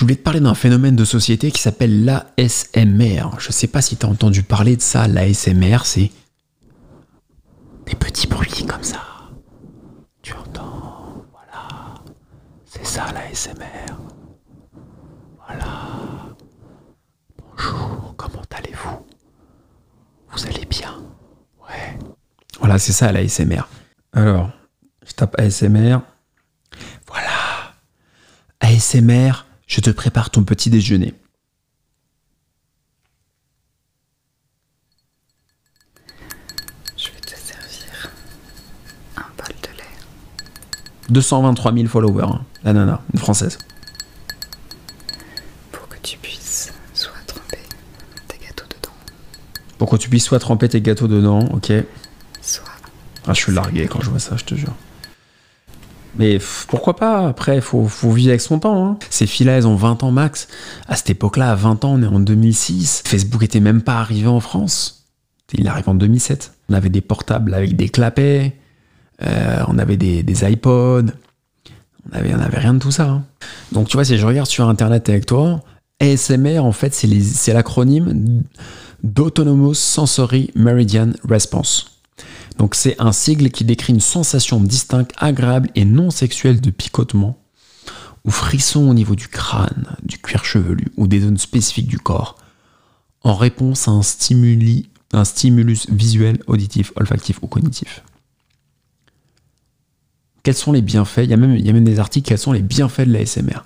je voulais te parler d'un phénomène de société qui s'appelle l'ASMR. Je sais pas si tu as entendu parler de ça. L'ASMR, c'est des petits bruits comme ça. Tu entends, voilà. C'est ça l'ASMR. Voilà. Bonjour, comment allez-vous? Vous allez bien? Ouais. Voilà, c'est ça l'ASMR. Alors, je tape ASMR. Voilà. ASMR, je te prépare ton petit déjeuner. Je vais te servir un bol de lait. 223 000 followers, hein. la nana, une française. pour que tu puisses soit tremper tes gâteaux dedans, Pour que tu puisses soit tremper tes gâteaux dedans, ok. soit Ah, je suis largué quand je vois ça, je te jure. Mais pourquoi pas? Après, faut, faut vivre avec son temps. hein. Ces filles-là, elles ont 20 ans max. À cette époque-là, à 20 ans, on est en 2006. Facebook était même pas arrivé en France. Il arrive en 2007. On avait des portables avec des clapets. euh, on avait des, iPods. On avait, on avait rien de tout ça. hein. Donc, tu vois, si je regarde sur Internet avec toi, ASMR, en fait, c'est l'acronyme d'Autonomous Sensory Meridian Response. Donc c'est un sigle qui décrit une sensation distincte, agréable et non sexuelle de picotement ou frisson au niveau du crâne, du cuir chevelu ou des zones spécifiques du corps en réponse à un, stimuli, un stimulus visuel, auditif, olfactif ou cognitif. Quels sont les bienfaits? Il y, a même, il y a même des articles, quels sont les bienfaits de l'ASMR?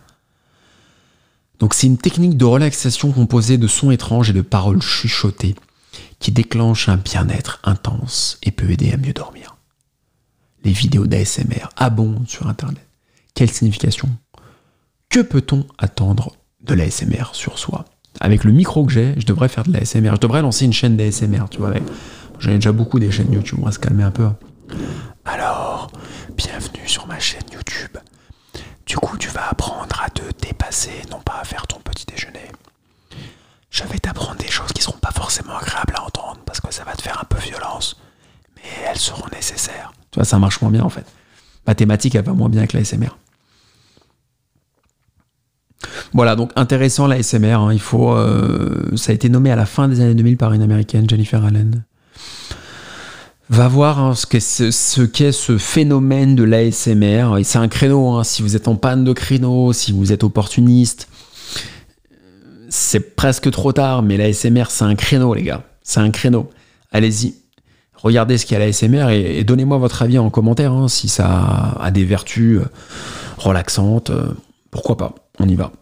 Donc c'est une technique de relaxation composée de sons étranges et de paroles chuchotées qui déclenche un bien-être intense et peut aider à mieux dormir. Les vidéos d'ASMR abondent sur Internet. Quelle signification? Que peut-on attendre de l'ASMR sur soi? Avec le micro que j'ai, je devrais faire de l'ASMR. Je devrais lancer une chaîne d'ASMR, tu vois. J'en ai déjà beaucoup des chaînes YouTube, on va se calmer un peu. Alors, bienvenue sur ma chaîne YouTube. Du coup, tu vas apprendre à te dépasser, non pas à faire ton petit déjeuner. Je vais t'apprendre des choses qui seront pas forcément agréables à entendre parce que ça va te faire un peu violence, mais elles seront nécessaires. Tu vois, ça marche moins bien en fait. Ma thématique, elle va moins bien avec la SMR. Voilà, donc intéressant la SMR. hein, euh, ça a été nommé à la fin des années 2000 par une américaine, Jennifer Allen. Va voir hein, ce qu'est ce, ce phénomène de l'ASMR. Et c'est un créneau. hein, si vous êtes en panne de créneau, si vous êtes opportuniste, c'est presque trop tard, mais la SMR, c'est un créneau, les gars. C'est un créneau. Allez-y. Regardez ce qu'il y a à la SMR et, donnez-moi votre avis en commentaire hein, si ça a des vertus euh, relaxantes. euh, pourquoi pas On y va.